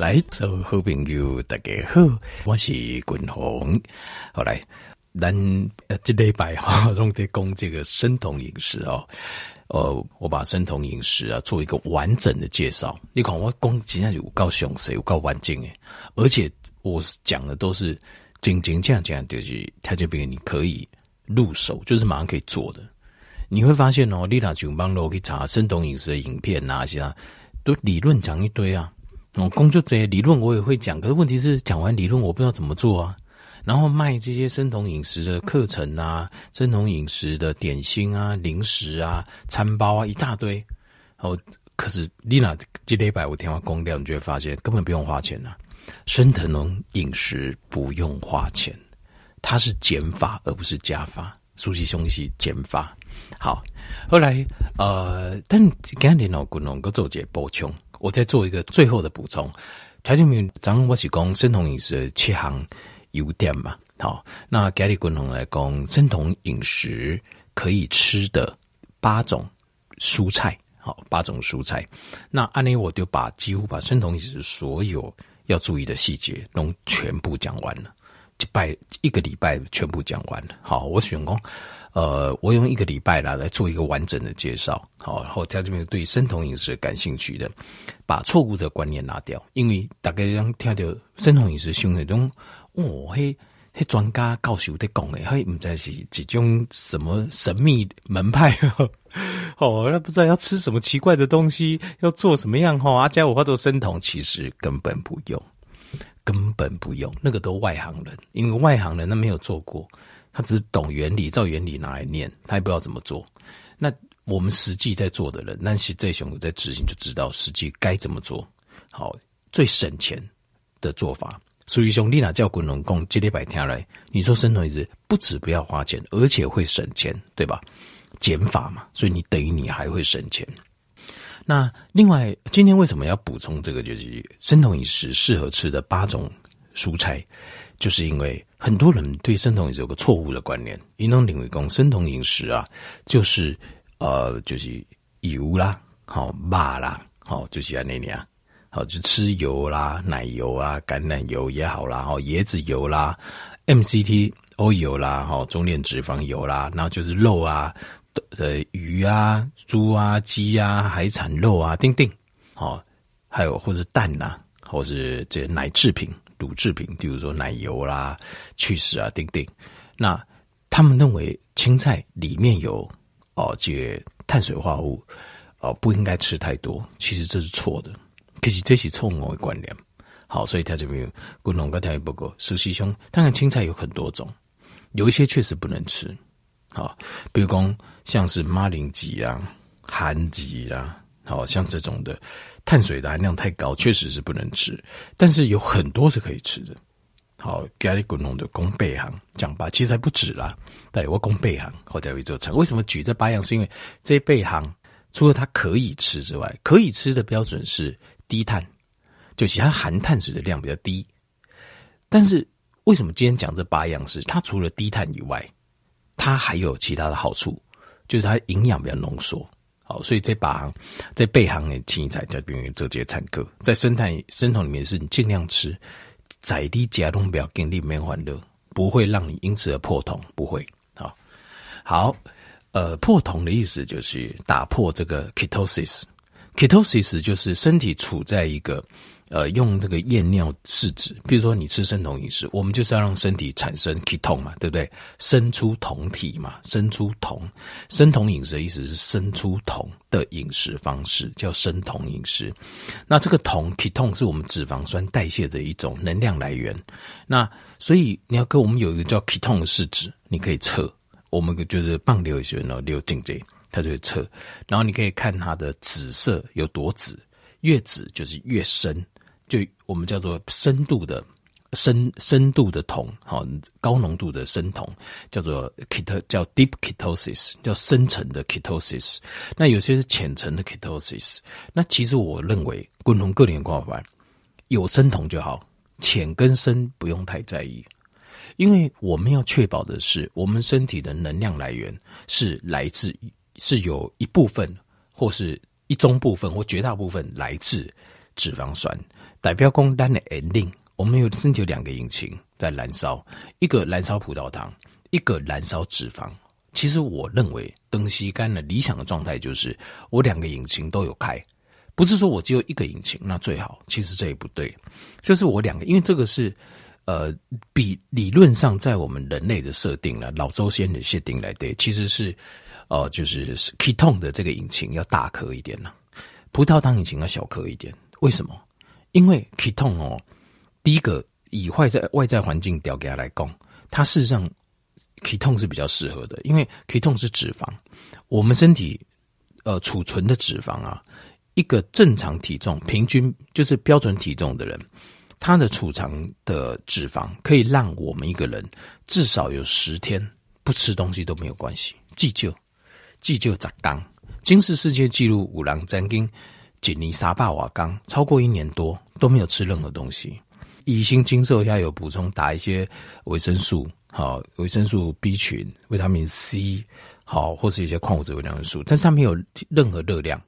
来，做好朋友，大家好，我是君宏。后来，咱呃这礼拜哈，拢在讲这个生酮饮食哦。呃，我把生酮饮食啊做一个完整的介绍。你看我讲今天有够详细，有够完整诶，而且我讲的都是真真这样讲，就是他这边你可以入手，就是马上可以做的。你会发现哦，丽塔就帮我去查生酮饮食的影片啊，其他都理论讲一堆啊。我，工作这些理论我也会讲，可是问题是讲完理论我不知道怎么做啊。然后卖这些生酮饮食的课程啊，生酮饮食的点心啊、零食啊、餐包啊一大堆。哦，可是丽娜这礼拜我听完公掉，你就会发现根本不用花钱啊。生酮饮食不用花钱，它是减法而不是加法。熟悉东西减法。好，后来呃，但今天呢，我能够做些补充。我再做一个最后的补充，条件明张我是讲生酮饮食的七项优点嘛。好，那家里共同来讲，生酮饮食可以吃的八种蔬菜，好，八种蔬菜。那按呢，我就把几乎把生酮饮食所有要注意的细节都全部讲完了，一拜一个礼拜全部讲完了。好，我选讲。呃，我用一个礼拜啦来做一个完整的介绍，好，然后他这边对生酮饮食感兴趣的，把错误的观念拿掉，因为大概让听到生酮饮食兄弟中，哦，嘿，嘿，专家教授在讲诶，嘿，唔知是几种什么神秘门派，哦，那不知道要吃什么奇怪的东西，要做什么样哈，阿加我话做生酮，其实根本不用，根本不用，那个都外行人，因为外行人他没有做过。他只懂原理，照原理拿来念，他也不知道怎么做。那我们实际在做的人，那些这熊在执行就知道实际该怎么做。好，最省钱的做法。所以兄弟呐，叫滚龙工接力百天来，你说生酮饮食不止不要花钱，而且会省钱，对吧？减法嘛，所以你等于你还会省钱。那另外，今天为什么要补充这个？就是生酮饮食适合吃的八种蔬菜。就是因为很多人对生酮饮食有个错误的观念，一种领域讲生酮饮食啊，就是呃，就是油啦，好麻啦，好就是按那样，好就吃油啦，奶油啊，橄榄油也好啦，好椰子油啦，MCT oil 啦，好中链脂肪油啦，然后就是肉啊，呃鱼啊，猪啊，鸡啊，海产肉啊，丁丁，好，还有或是蛋呐、啊，或是这些奶制品。乳制品，比如说奶油啦、起司啊，等等。那他们认为青菜里面有哦，这个碳水化合物哦，不应该吃太多。其实这是错的，可是这些错误的观念。好，所以他这边不能够太不够。实际上，当然青菜有很多种，有一些确实不能吃。好，比如说像是马铃薯啊、番薯啊，好像这种的。碳水的含量太高，确实是不能吃，但是有很多是可以吃的。好，咖喱滚龙的公背行讲吧，其实还不止啦。对，我公背行后在为做成。为什么举这八样？是因为这背行除了它可以吃之外，可以吃的标准是低碳，就其他含碳水的量比较低。但是为什么今天讲这八样是？它除了低碳以外，它还有其他的好处，就是它营养比较浓缩。好，所以这把行在背行的青菜叫比如这节产科，在生态生酮里面是你尽量吃，在低加重不要给你没欢乐，不会让你因此而破酮，不会。好，好，呃，破酮的意思就是打破这个 ketosis，ketosis 就是身体处在一个。呃，用这个验尿试纸，比如说你吃生酮饮食，我们就是要让身体产生 ketone 嘛，对不对？生出酮体嘛，生出酮。生酮饮食的意思是生出酮的饮食方式，叫生酮饮食。那这个酮 ketone 是我们脂肪酸代谢的一种能量来源。那所以你要跟我们有一个叫 ketone 的试纸，你可以测。我们就是棒流学呢，流进这，它就会测。然后你可以看它的紫色有多紫，越紫就是越深。就我们叫做深度的深深度的酮，好高浓度的生酮，叫做 ket 叫 deep ketosis，叫深层的 ketosis。那有些是浅层的 ketosis。那其实我认为，共同个人挂法，有生酮就好，浅跟深不用太在意，因为我们要确保的是，我们身体的能量来源是来自是有一部分或是一中部分或绝大部分来自脂肪酸。代表公单的 ending，，我们有甚至有两个引擎在燃烧，一个燃烧葡萄糖，一个燃烧脂肪。其实我认为，登西干的理想的状态就是我两个引擎都有开，不是说我只有一个引擎那最好。其实这也不对，就是我两个，因为这个是呃，比理论上在我们人类的设定呢，老周先的设定来对，其实是呃，就是 ketone 的这个引擎要大颗一点呢，葡萄糖引擎要小颗一点。为什么？因为 ketone 哦，第一个以外在外在环境调给他来供，它事实上。ketone 是比较适合的，因为 ketone 是脂肪，我们身体呃储存的脂肪啊，一个正常体重平均就是标准体重的人，他的储藏的脂肪可以让我们一个人至少有十天不吃东西都没有关系。急救急救砸缸，金氏世界纪录五郎詹金锦尼沙巴瓦缸超过一年多都没有吃任何东西，乙型金色下有补充打一些维生素。好，维生素 B 群、维他命 C，好，或是一些矿物质微量元素，但是它没有任何热量，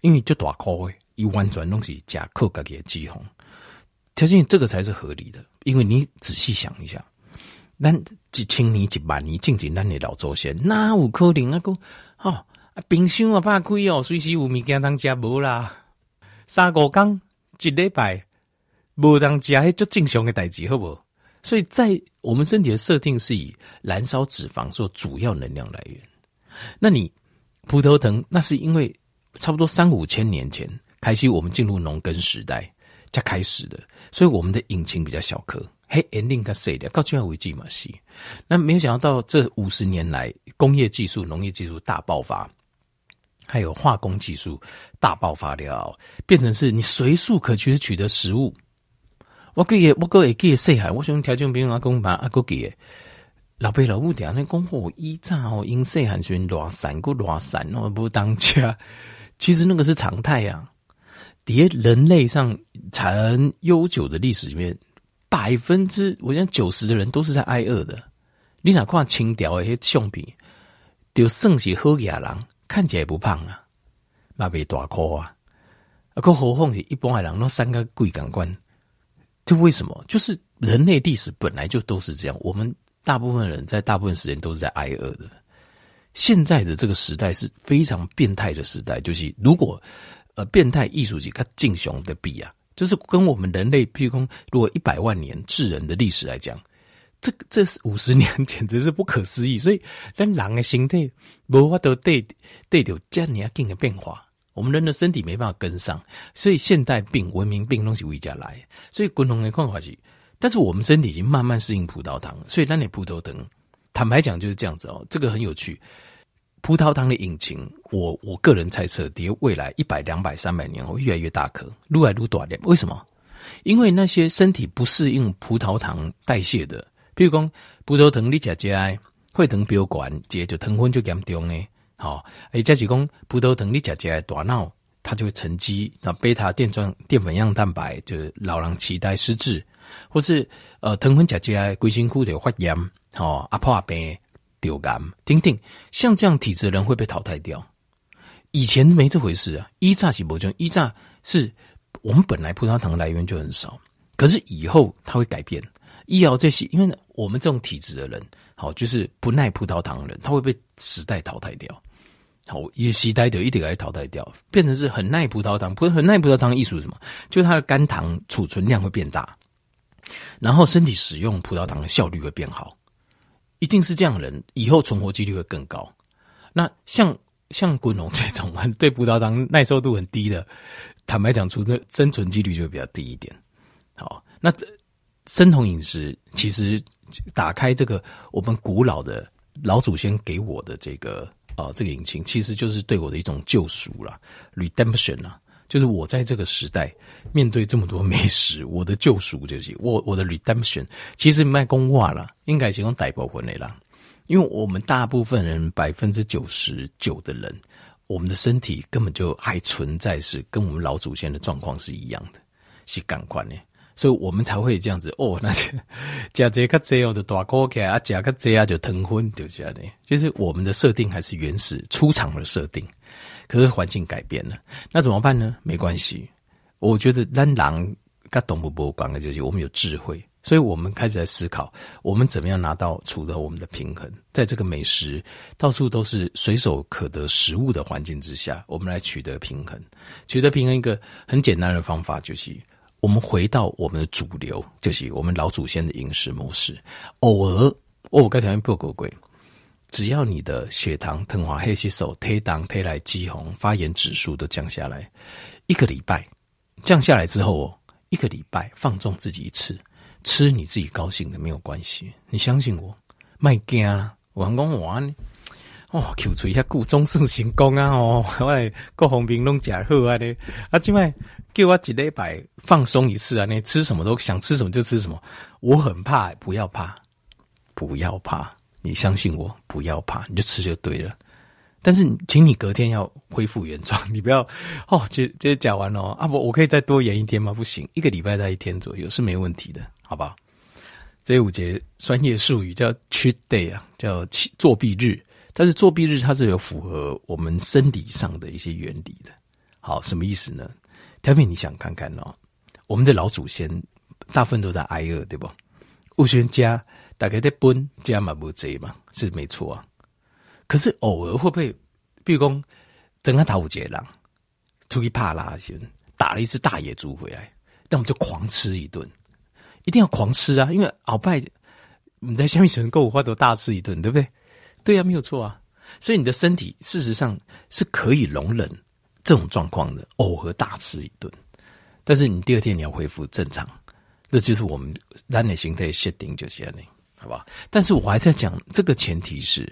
因为就大块，一完全东西加扣个给肌红，相信这个才是合理的。因为你仔细想一下，咱几千年、几万年，静静咱的老祖先，那有可能啊？个哦，冰箱啊，怕开哦，随时有物件当食无啦，三个工一礼拜无当食，迄足正常的代志，好不？所以在我们身体的设定是以燃烧脂肪做主要能量来源。那你葡萄藤，那是因为差不多三五千年前开始我们进入农耕时代才开始的，所以我们的引擎比较小颗。嘿，ending 个碎掉，告诉我维基马西。那没有想到这五十年来工业技术、农业技术大爆发，还有化工技术大爆发了，变成是你随处可取取得食物。我记得，我个会记得细汉，我想条件比如阿公爸阿哥给，老爸老母听那讲哦，以前哦，因细汉时热散个乱散哦，不当家。其实那个是常态呀、啊。在人类上长悠久的历史里面，百分之我想九十的人都是在挨饿的。你哪看清朝的些相片，就算是好野人，看起来不胖啊，嘛未大块啊。啊，个何况是一般的人，那三个贵感官。就为什么？就是人类历史本来就都是这样。我们大部分人在大部分时间都是在挨饿的。现在的这个时代是非常变态的时代，就是如果呃变态艺术家跟敬雄的比啊，就是跟我们人类，譬如说如果一百万年智人的历史来讲，这这五十年简直是不可思议。所以，人的心态无法都对对有这样子的变化。我们人的身体没办法跟上，所以现代病、文明病东西围家来。所以共同的看法是，但是我们身体已经慢慢适应葡萄糖，所以那你葡萄糖，坦白讲就是这样子哦。这个很有趣，葡萄糖的引擎，我我个人猜测，跌未来一百、两百、三百年后越来越大颗，越来越短点。为什么？因为那些身体不适应葡萄糖代谢的，比如讲葡萄糖你吃起来会糖飙高，这就糖分就严重呢。好，诶，加几公葡萄糖，你吃起来大脑它就会沉积，那贝塔淀状淀粉样蛋白就是老人痴呆失智，或是呃糖分吃起来规身躯的发炎，好阿破阿病丢肝，等等，像这样体质的人会被淘汰掉。以前没这回事啊，一炸起不就一炸是我们本来葡萄糖来源就很少，可是以后它会改变。医疗这些，因为，我们这种体质的人，好就是不耐葡萄糖的人，他会被时代淘汰掉。好，也携带的一点来淘汰掉，变成是很耐葡萄糖，不是很耐葡萄糖的意思是什么？就是它的肝糖储存量会变大，然后身体使用葡萄糖的效率会变好，一定是这样的人，以后存活几率会更高。那像像滚龙这种 对葡萄糖耐受度很低的，坦白讲，出生生存几率就会比较低一点。好，那生酮饮食其实打开这个我们古老的老祖先给我的这个。啊，这个引擎其实就是对我的一种救赎了，redemption 啊，就是我在这个时代面对这么多美食，我的救赎就是我我的 redemption。其实卖公话了，应该是用大部分的啦，因为我们大部分人百分之九十九的人，我们的身体根本就还存在是跟我们老祖先的状况是一样的，是感官的。所以我们才会这样子哦，那就加这个这样的大锅开啊，加个这样就腾昏就这样的。其实我们的设定还是原始出厂的设定，可是环境改变了，那怎么办呢？没关系，我觉得咱人跟动物不关的就是我们有智慧，所以我们开始在思考，我们怎么样拿到处得我们的平衡，在这个美食到处都是随手可得食物的环境之下，我们来取得平衡。取得平衡一个很简单的方法就是，我们回到我们的主流，就是我们老祖先的饮食模式。偶尔，我该条件不够贵，只要你的血糖、糖化黑吸收、体重、体内肌红、发炎指数都降下来，一个礼拜降下来之后哦。一个礼拜放纵自己一次，吃你自己高兴的没有关系。你相信我，卖惊啦！我讲完哦，Q 出一下故终胜成功啊！哦，我各方面拢假好啊！咧啊，今晚叫我一礼拜放松一次啊！你吃什么都想吃什么就吃什么。我很怕，不要怕，不要怕，你相信我，不要怕，你就吃就对了。但是，请你隔天要恢复原状，你不要哦。这这讲完了啊，不，我可以再多延一天吗？不行，一个礼拜在一天左右是没问题的，好不好？这五节专业术语叫 cheat day 啊，叫作弊日。但是作弊日它是有符合我们生理上的一些原理的。好，什么意思呢？特别你想看看哦，我们的老祖先大部分都在挨饿，对不？物学家大概在奔家嘛不贼嘛，是没错啊。可是偶尔会不会，比如说，整个头五节狼出去帕拉先打了一只大野猪回来，那我们就狂吃一顿，一定要狂吃啊！因为鳌拜你在下面选购物花都大吃一顿，对不对？对呀、啊，没有错啊。所以你的身体事实上是可以容忍这种状况的，偶尔大吃一顿。但是你第二天你要恢复正常，那就是我们人的形态设定就是这样，好吧？但是我还在讲这个前提是。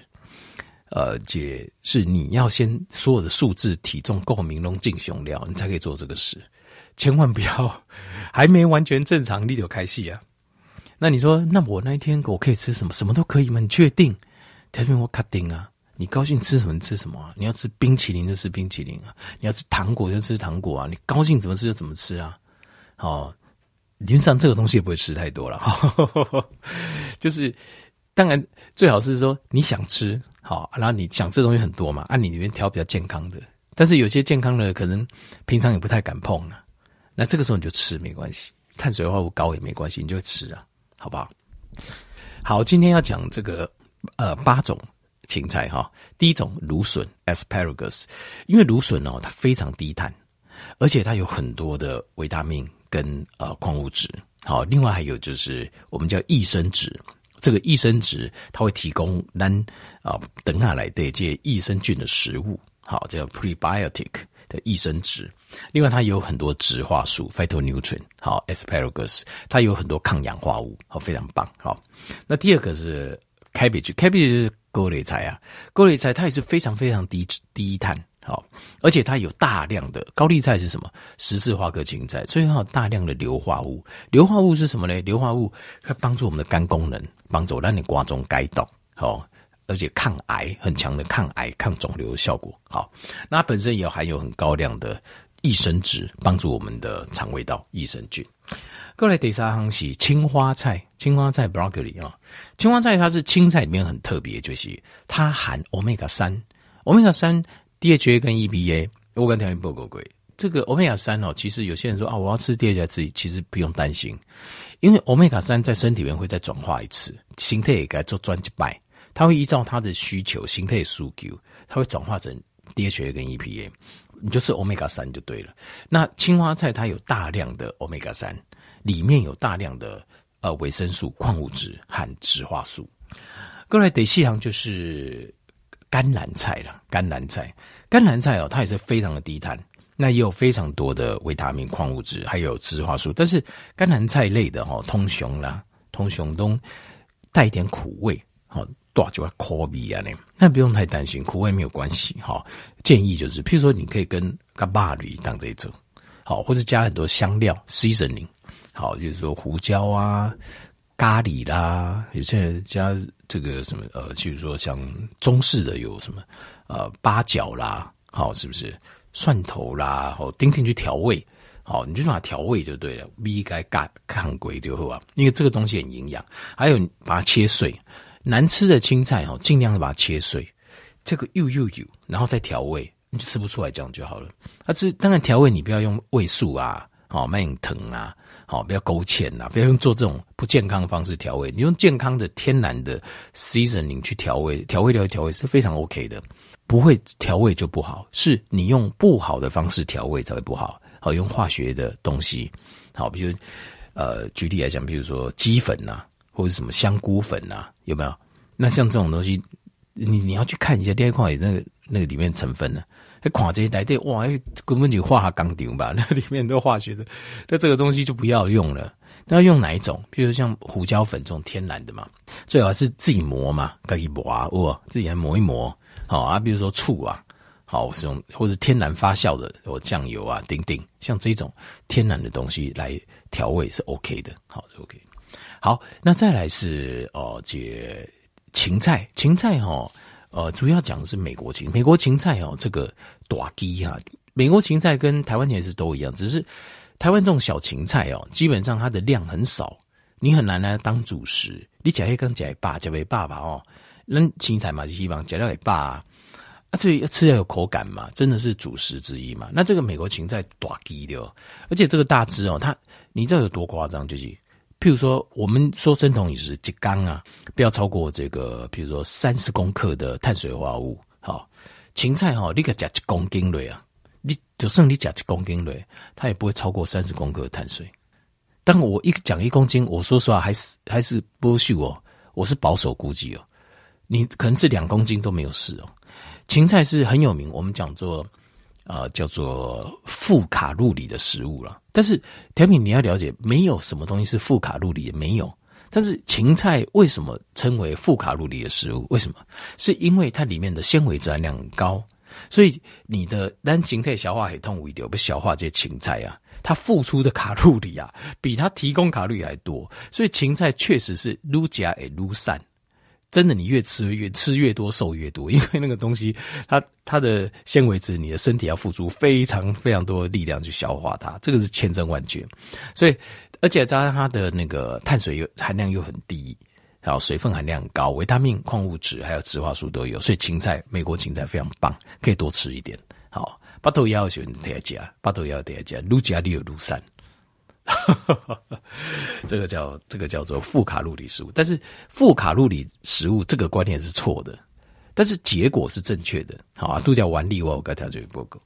呃，姐是你要先所有的数字、体重够明龙进雄料，你才可以做这个事。千万不要 还没完全正常你就开戏啊！那你说，那我那一天我可以吃什么？什么都可以吗？你确定？特别我卡定啊！你高兴吃什么吃什么啊？你要吃冰淇淋就吃冰淇淋啊！你要吃糖果就吃糖果啊！你高兴怎么吃就怎么吃啊！哦，理论上这个东西也不会吃太多了，就是当然最好是说你想吃。好，然后你想这东西很多嘛？按、你里面挑比较健康的，但是有些健康的可能平常也不太敢碰啊。那这个时候你就吃没关系，碳水化合物高也没关系，你就吃啊，好不好？好，今天要讲这个呃八种青菜哈。第一种芦笋 （asparagus），因为芦笋哦它非常低碳，而且它有很多的维他命跟呃矿物质。好，另外还有就是我们叫益生质。这个益生质它会提供咱啊等下来的这些益生菌的食物，好叫 prebiotic 的益生质。另外它也有很多植化素 phytonutrient，好 asparagus 它有很多抗氧化物，好非常棒。好，那第二个是 cabbage，cabbage 是高丽菜啊，高丽菜它也是非常非常低低碳。好，而且它有大量的高丽菜是什么？十字花科芹菜，所以它有大量的硫化物。硫化物是什么呢？硫化物它帮助我们的肝功能，帮助让你瓜中解毒。好，而且抗癌很强的抗癌、抗肿瘤的效果。好，那本身也含有很高量的益生质，帮助我们的肠胃道益生菌。过来第三行是青花菜，青花菜 broccoli 啊，青花菜它是青菜里面很特别，就是它含 omega 三，omega 三。DHA 跟 EPA，我跟条件不够贵。这个 omega 三哦，其实有些人说啊，我要吃 DHA 吃，其实不用担心，因为 omega 三在身体里面会再转化一次，形态也该做专辑拜，它会依照它的需求，形态需求，它会转化成 DHA 跟 EPA，你就吃欧米伽三就对了。那青花菜它有大量的欧米伽三，里面有大量的呃维生素、矿物质和植化素。过来第四项就是。甘蓝菜了，甘蓝菜，甘蓝菜哦，它也是非常的低碳，那也有非常多的维他命、矿物质，还有植化素。但是甘蓝菜类的哈，通雄啦，通雄都带一点苦味，好，多就会口鼻啊，那那不用太担心，苦味没有关系哈。建议就是，譬如说，你可以跟个巴驴当这一种，好，或者加很多香料，seasoning，好，就是说胡椒啊。咖喱啦，有些人加这个什么呃，就是说像中式的有什么呃八角啦，好是不是蒜头啦，好丁丁去调味，好你就把它调味就对了，应该干看鬼就好啊，因为这个东西很营养。还有把它切碎，难吃的青菜哦，尽量的把它切碎，这个又又有，然后再调味，你就吃不出来这样就好了。啊，这当然调味你不要用味素啊，好蔓藤啊。好，不要勾芡呐，不要用做这种不健康的方式调味。你用健康的天然的 seasoning 去调味，调味料调味是非常 OK 的，不会调味就不好。是你用不好的方式调味才会不好。好，用化学的东西，好，比如呃，举例来讲，比如说鸡粉呐、或者什么香菇粉呐、啊，有没有？那像这种东西，你你要去看一下，第二块那个那个里面成分呢？还垮这些来对哇，根本就化学工厂吧，那里面都化学的，那这个东西就不要用了。那要用哪一种？比如像胡椒粉这种天然的嘛，最好是自己磨嘛，可以磨啊，哇，自己来磨一磨。好啊，比如说醋啊，好这种或者天然发酵的，或酱油啊，等等，像这种天然的东西来调味是 OK 的，好，是 OK。好，那再来是哦，这芹菜，芹菜哦。呃，主要讲的是美国芹，美国芹菜哦，这个大枝哈，美国芹菜跟台湾芹菜都一样，只是台湾这种小芹菜哦，基本上它的量很少，你很难来当主食。你讲一根讲一把，讲一爸爸哦，那芹菜嘛，就希望讲到一把啊，这要吃要有口感嘛，真的是主食之一嘛。那这个美国芹菜大鸡的哦，而且这个大枝哦，它你知道有多夸张，就是。譬如说，我们说生酮饮食，一缸啊，不要超过这个，譬如说三十公克的碳水化合物。好，芹菜哈，你给加一公斤类啊，你就剩你加一公斤类，它也不会超过三十公克的碳水。但我一讲一公斤，我说实话还是还是不秀哦，我是保守估计哦，你可能是两公斤都没有事哦。芹菜是很有名，我们讲做。呃，叫做负卡路里的食物了。但是甜品你要了解，没有什么东西是负卡路里，也没有。但是芹菜为什么称为负卡路里的食物？为什么？是因为它里面的纤维质含量很高，所以你的单芹菜消化很痛苦一点，不消化这些芹菜啊，它付出的卡路里啊，比它提供卡路里还多。所以芹菜确实是撸加会愈散。真的，你越吃越吃越多，瘦越多，因为那个东西，它它的纤维质，你的身体要付出非常非常多的力量去消化它，这个是千真万确。所以，而且加上它的那个碳水又含量又很低，然后水分含量很高，维他命、矿物质还有植化素都有，所以芹菜，美国芹菜非常棒，可以多吃一点。好，巴豆也要选大家加，巴豆芽大家加，愈加愈有散。这个叫这个叫做负卡路里食物，但是负卡路里食物这个观念是错的，但是结果是正确的。好啊，都叫顽力，我刚才就报告。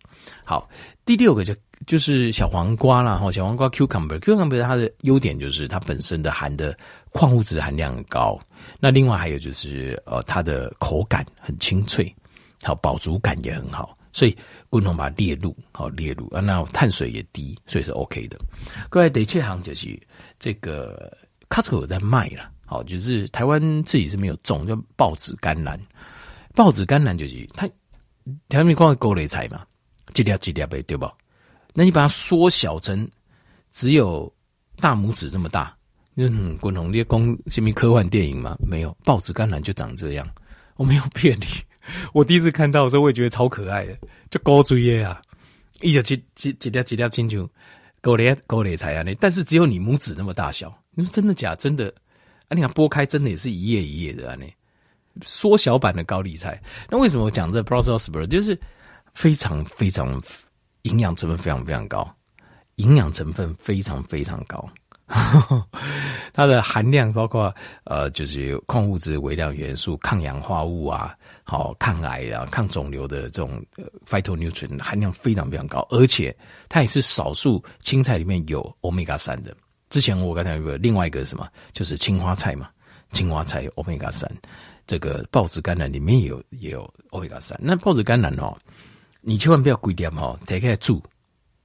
好，第六个就就是小黄瓜啦，哈，小黄瓜 cucumber，cucumber 它的优点就是它本身的含的矿物质含量很高，那另外还有就是呃它的口感很清脆，好饱足感也很好。所以共同把它列入，好列入啊，那碳水也低，所以是 OK 的。各位第七行就是这个 Costco 在卖了，好，就是台湾自己是没有种，叫报纸甘蓝。报纸甘蓝就是它，台湾光勾雷菜嘛，几粒几粒呗，对不？那你把它缩小成只有大拇指这么大，嗯，共同列公什么科幻电影嘛？没有，报纸甘蓝就长这样，我没有骗你。我第一次看到的时候，我也觉得超可爱的，就高锥耶啊，一直几几几粒几粒进去，狗雷狗雷菜啊，那但是只有你拇指那么大小，你说真的假？真的啊？你看剥开，真的也是一叶一叶的啊，那缩小版的高丽菜。那为什么我讲这 Brussels sprout 就是非常非常营养成分非常非常高，营养成分非常非常高。它的含量包括呃，就是矿物质、微量元素、抗氧化物啊，好抗癌啊、抗肿瘤的这种 phytonutrient 含量非常非常高，而且它也是少数青菜里面有 omega 三的。之前我刚才有个另外一个什么，就是青花菜嘛，青花菜 omega 三，这个豹子甘蓝里面有也有 omega 三。那豹子甘蓝哦，你千万不要贵点哦，得开住。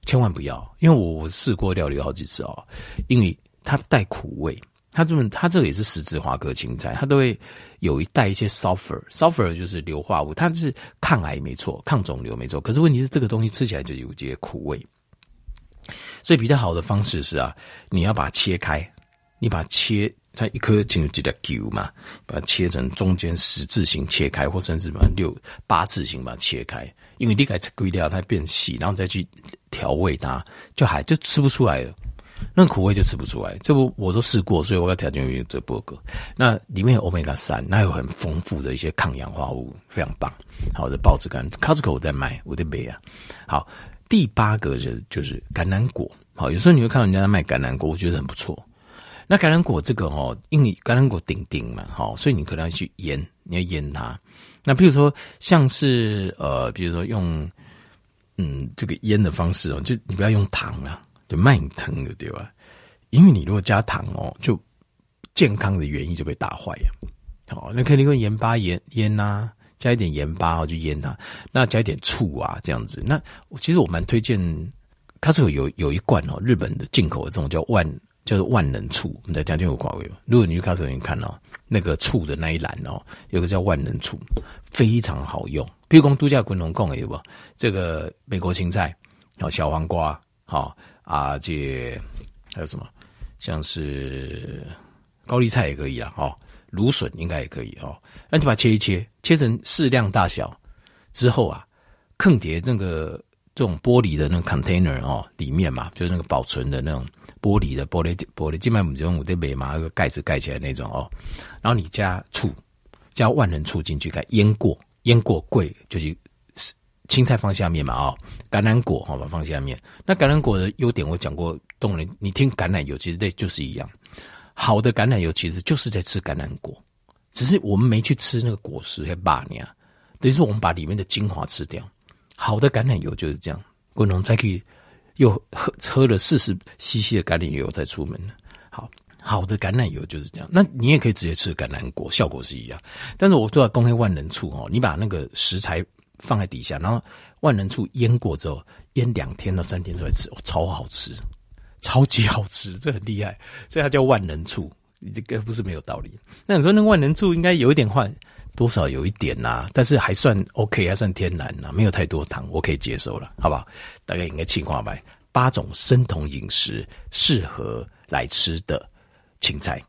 千万不要，因为我试过料理好几次哦，因为它带苦味，它这么它这个也是十字花科青菜，它都会有一带一些 sulfur，sulfur 就是硫化物，它是抗癌没错，抗肿瘤没错，可是问题是这个东西吃起来就有些苦味，所以比较好的方式是啊，你要把它切开，你把它切。它一颗进入这条球嘛，把它切成中间十字形切开，或甚至把六八字形把它切开，因为你给它归掉，它变细，然后再去调味它，就还就吃不出来了，那苦味就吃不出来。这不我都试过，所以我要调整用这波格。那里面有欧米伽三，那有很丰富的一些抗氧化物，非常棒。好的，豹子干，Costco 在卖，我的买啊。好，第八个就就是橄榄果。好，有时候你会看到人家在卖橄榄果，我觉得很不错。那橄榄果这个哦，因为橄榄果顶顶嘛，好，所以你可能要去腌，你要腌它。那比如说像是呃，比如说用嗯这个腌的方式哦，就你不要用糖啊，就慢腾的对吧？因为你如果加糖哦，就健康的原因就被打坏呀。好，那肯定用盐巴盐腌呐，加一点盐巴哦，就腌它。那加一点醋啊，这样子。那其实我蛮推荐。它这个有有一罐哦，日本的进口的这种叫万叫做万能醋，我们在家就有广告。如果你去 Costco 你看哦那个醋的那一栏哦，有个叫万能醋，非常好用。譬如讲度假滚龙贡有不？这个美国青菜，好小黄瓜，好啊，这还有什么？像是高丽菜也可以啊，哦，芦笋应该也可以哦。那你把它切一切，切成适量大小之后啊，坑碟那个。这种玻璃的那个 container 哦，里面嘛，就是那个保存的那种玻璃的玻璃玻璃，基本上这种我得买嘛，那个盖子盖起来那种哦。然后你加醋，加万能醋进去，给腌过，腌过贵就是青菜放下面嘛啊、哦，橄榄果好吧放下面。那橄榄果的优点我讲过，动人你听橄榄油其实这就是一样，好的橄榄油其实就是在吃橄榄果，只是我们没去吃那个果实和把呀，等于说我们把里面的精华吃掉。好的橄榄油就是这样，滚龙才可以又喝喝了四十 CC 的橄榄油再出门。好好的橄榄油就是这样，那你也可以直接吃橄榄果，效果是一样。但是我都要公开万能醋哦，你把那个食材放在底下，然后万能醋腌过之后，腌两天到三天出来吃，超好吃，超级好吃，这很厉害，所以它叫万能醋，这个不是没有道理。那你说那万能醋应该有一点换。多少有一点呐、但是还算 OK，还算天然呐、没有太多糖，我可以接受了，好不好？大概应该情况吧。八种生酮饮食适合来吃的青菜。